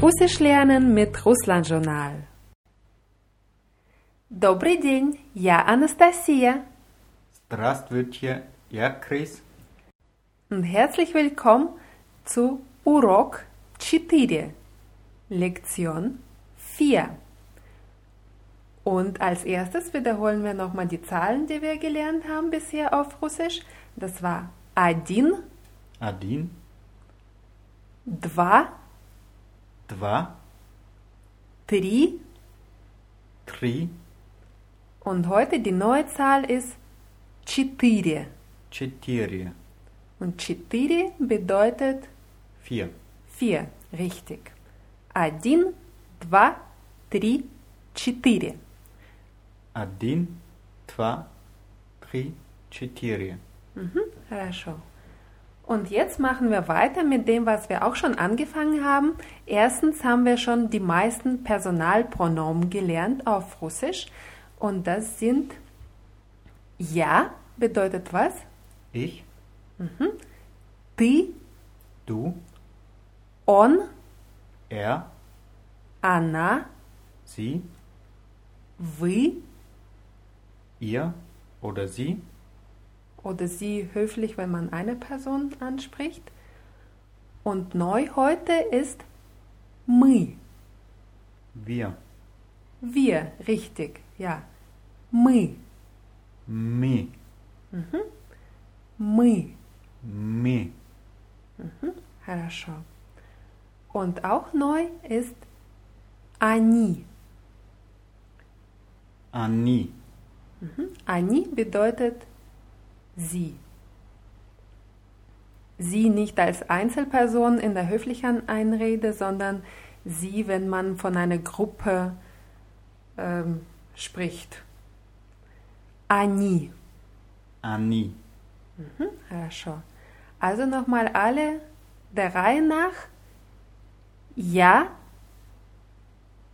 Russisch lernen mit Russland Journal. Добрый день, я Анастасия. Здравствуйте, я Крис. Und herzlich willkommen zu Урок 4, Lektion 4. Und als erstes wiederholen wir nochmal die Zahlen, die wir gelernt haben bisher auf Russisch. Das war один, Один, два, два, три три, und heute die neue Zahl ist четыре. четыре, Und четыре bedeutet vier. vier, richtig. Один, два, три, четыре. Один, два, три, четыре. Хорошо. Und jetzt machen wir weiter mit dem, was wir auch schon angefangen haben. Erstens haben wir schon die meisten Personalpronomen gelernt auf Russisch. Und das sind ja bedeutet was? Ich, Ты, du, он, er, она, sie, вы ihr oder sie, oder sie höflich, wenn man eine Person anspricht. Und neu heute ist мы. wir, Wir, richtig, ja. Мы, mi, мы. mi, Хорошо. Und auch neu ist они. они, Они bedeutet sie. Sie nicht als Einzelperson in der höflichen Einrede, sondern sie, wenn man von einer Gruppe ähm, spricht. Они. они, Хорошо. Also nochmal alle der Reihe nach. Я,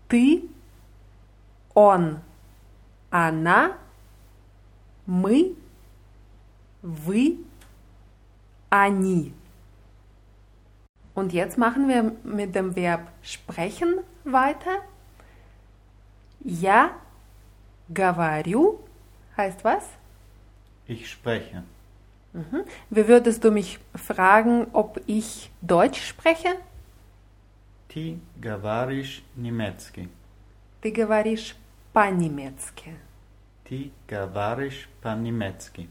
ты, он, она, мы, вы, они. Und jetzt machen wir mit dem Verb sprechen weiter. Я говорю heißt was? ich spreche. Wie würdest du mich fragen, ob ich Deutsch spreche? Ты говоришь немецкий. Ты говоришь по-немецки. Ты говоришь по-немецки.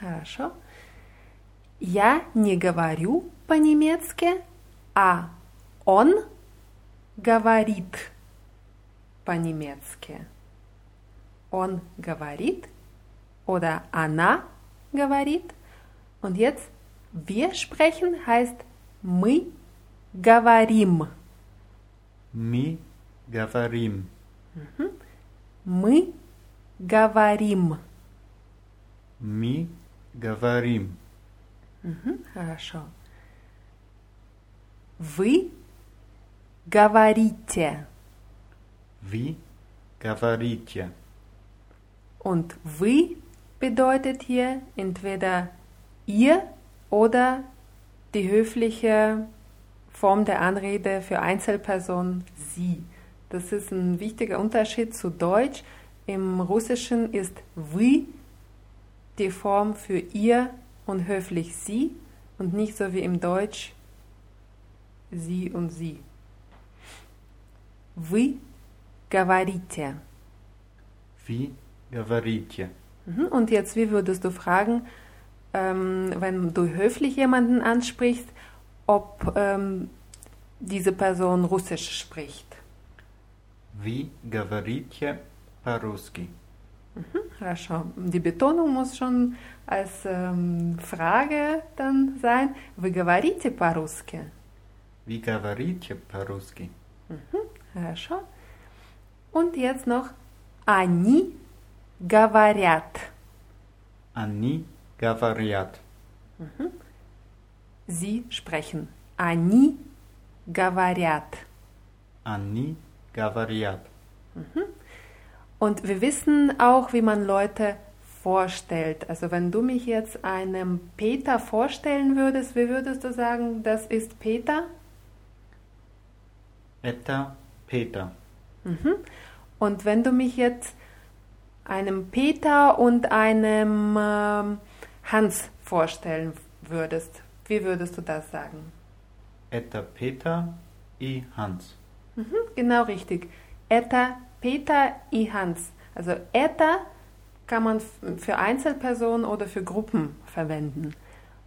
Хорошо. Я не говорю по-немецки, а он говорит по-немецки. Он говорит oder она говорит. Und jetzt wir sprechen heißt мы говорим. Мы говорим. Мы говорим. Мы говорим. Хорошо. Вы говорите. Вы говорите. Und вы bedeutet hier entweder ihr oder die höfliche Form der Anrede für Einzelperson sie. Das ist ein wichtiger Unterschied zu Deutsch. Im Russischen ist вы die Form für ihr und höflich sie und nicht so wie im Deutsch sie und sie. Вы говорите. Вы говорите. Mhm, Und jetzt, wie würdest du fragen, ähm, wenn du höflich jemanden ansprichst, ob ähm, diese Person Russisch spricht? Вы говорите по-русски. Хорошо. Die Betonung muss schon als ähm, Frage dann sein. Вы говорите по-русски? Вы говорите по-русски. Хорошо. Und jetzt noch они говорят. Они говорят. Sie sprechen. Они говорят. Они говорят. Und wir wissen auch, wie man Leute vorstellt. Also wenn du mich jetzt einem Peter vorstellen würdest, wie würdest du sagen, das ist Peter? Etta Peter. Mhm. Und wenn du mich jetzt einem Peter und einem äh, Hans vorstellen würdest, wie würdest du das sagen? Etta Peter i Hans. Mhm, genau richtig. Eta Peter и Hans. Also это kann man f- für Einzelpersonen oder für Gruppen verwenden.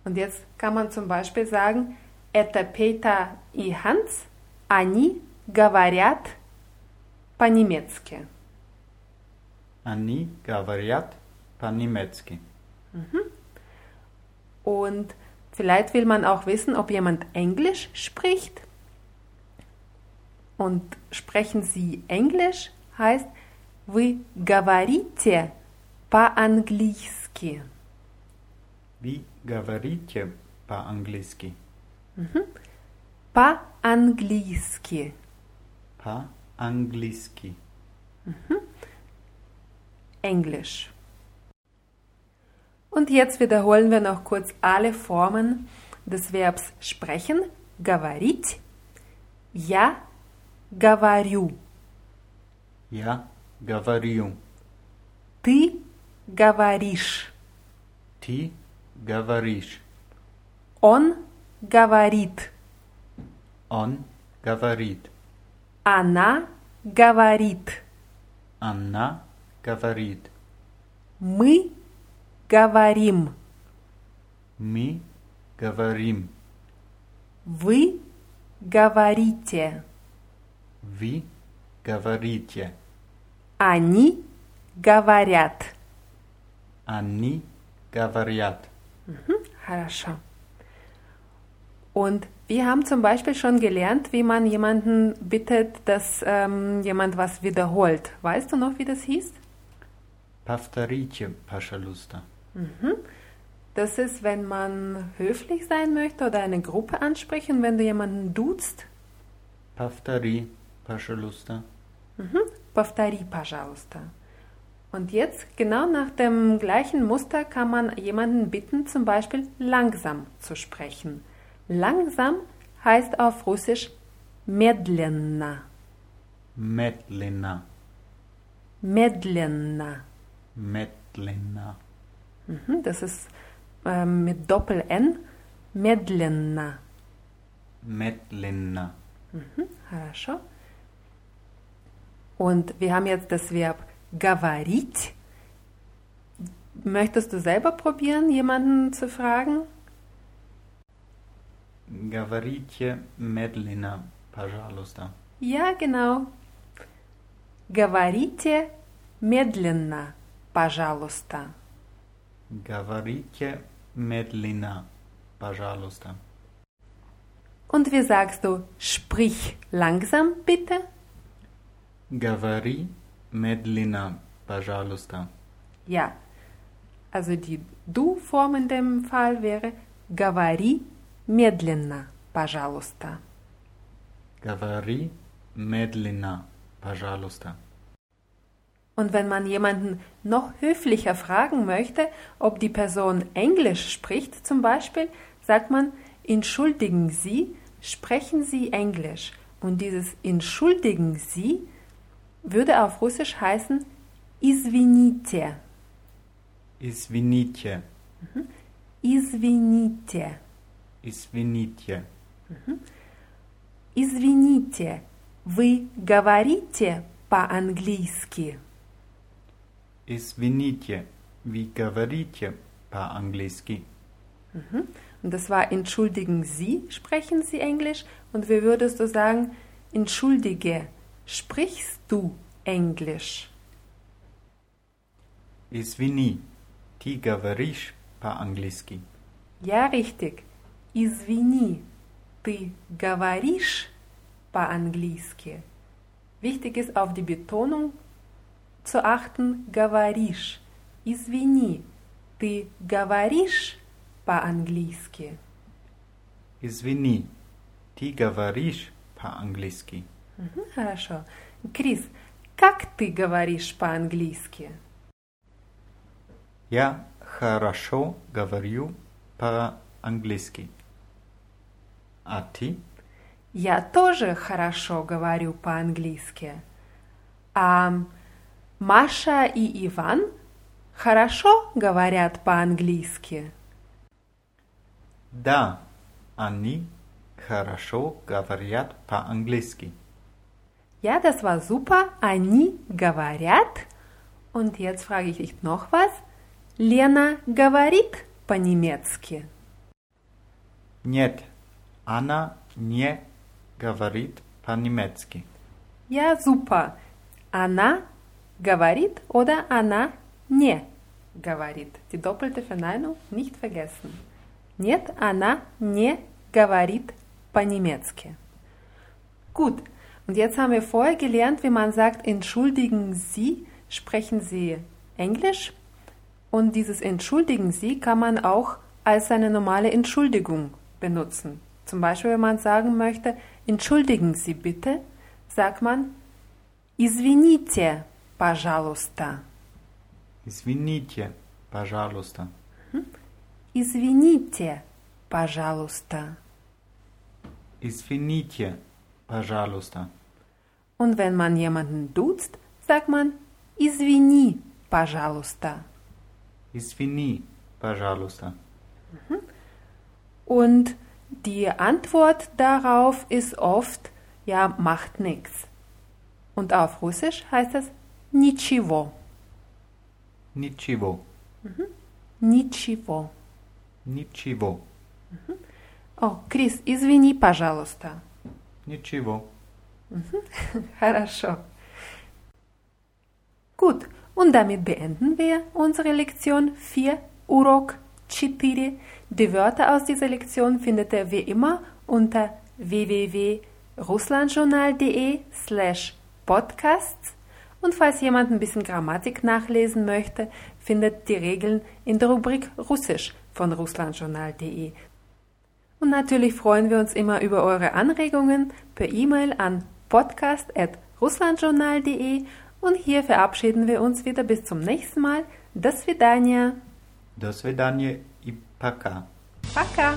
Und jetzt kann man zum Beispiel sagen, это Peter и Hans, они говорят по-немецки. Они говорят по-немецки. Und vielleicht will man auch wissen, ob jemand Englisch spricht. Und sprechen Sie Englisch heißt, вы говорите по-английски. Вы говорите по-английски. По-английски. По-английски. Englisch. Und jetzt wiederholen wir noch kurz alle Formen des Verbs sprechen. Говорить. Я говорю. Я говорю. Ты говоришь. Ты говоришь. Он говорит. Он говорит. Она говорит. Она говорит. Мы говорим. Мы говорим. Вы говорите. Вы говорите. Они говорят. Они говорят. Хорошо. Und wir haben zum Beispiel schon gelernt, wie man jemanden bittet, dass ähm, jemand was wiederholt. Weißt du noch, wie das hieß? Повторите, пожалуйста. Das ist, wenn man höflich sein möchte oder eine Gruppe ansprechen, wenn du jemanden duzt. Повтори, пожалуйста. Повтори, пожалуйста. Und jetzt, genau nach dem gleichen Muster, kann man jemanden bitten, zum Beispiel langsam zu sprechen. Langsam heißt auf Russisch медленно. Медленно. Медленно. Медленно. Mhm, das ist ähm, mit Doppel-N. Медленно. Медленно. Хорошо. Und wir haben jetzt das Verb говорить. Möchtest du selber probieren, jemanden zu fragen? Говорите медленно, пожалуйста. Ja, genau. Говорите медленно, пожалуйста. Говорите медленно, пожалуйста. Und wie sagst du, sprich langsam bitte? Говори медленно, пожалуйста. Ja. Also die Du-Form in dem Fall wäre говори медленно, пожалуйста. Говори медленно, пожалуйста. Und wenn man jemanden noch höflicher fragen möchte, ob die Person Englisch spricht zum Beispiel, sagt man, entschuldigen Sie, sprechen Sie Englisch. Und dieses entschuldigen Sie würde auf Russisch heißen извините. Извините, Извините. извините. Извините. Вы говорите по-английски? Извините, вы говорите по-английски. Und das war entschuldigen Sie, sprechen Sie Englisch? Und wie würdest du sagen, entschuldige, sprichst du Englisch? Извини, ты говоришь по-английски. Ja, richtig. Извини, ты говоришь по-английски? Wichtig ist auf die Betonung zu achten, говоришь. Извини, ты говоришь по-английски? Извини, ты говоришь по-английски. Мгм, Хорошо. Крис, как ты говоришь по-английски? Я хорошо говорю по-английски. А ты? Я тоже хорошо говорю по-английски. А Маша и Иван хорошо говорят по-английски. Да, они хорошо говорят по-английски. Ja, das war super. Они говорят. Und jetzt frage ich dich noch was. Лена говорит по-немецки. Нет, она не говорит по-немецки. Ja, super. Она говорит oder она не говорит. Die doppelte Verneinung nicht vergessen. Нет, она не говорит по-немецки. Gut, und jetzt haben wir vorher gelernt, wie man sagt, entschuldigen Sie, sprechen Sie Englisch. Und dieses entschuldigen Sie kann man auch als eine normale Entschuldigung benutzen. Zum Beispiel, wenn man sagen möchte, entschuldigen Sie bitte, sagt man Извините, пожалуйста. Извините, пожалуйста. Извините, пожалуйста. Извините, пожалуйста. Und wenn man jemanden duzt, sagt man Извини, пожалуйста. Извини, пожалуйста. Und die Antwort darauf ist oft, ja, macht nichts. Und auf Russisch heißt es Ничего. Ничего, Ничего. ничего, О, Крис, извини, пожалуйста. ничего. Хорошо. Gut, und damit beenden wir unsere Lektion 4, Urok 4. Die Wörter aus dieser Lektion findet ihr wie immer unter www.russlandjournal.de slash podcasts und falls jemand ein bisschen Grammatik nachlesen möchte, findet die Regeln in der Rubrik Russisch von russlandjournal.de. Und natürlich freuen wir uns immer über eure Anregungen per E-Mail an podcast.russlandjournal.de und hier verabschieden wir uns wieder bis zum nächsten Mal. До свидания. До свидания и пока. Пока.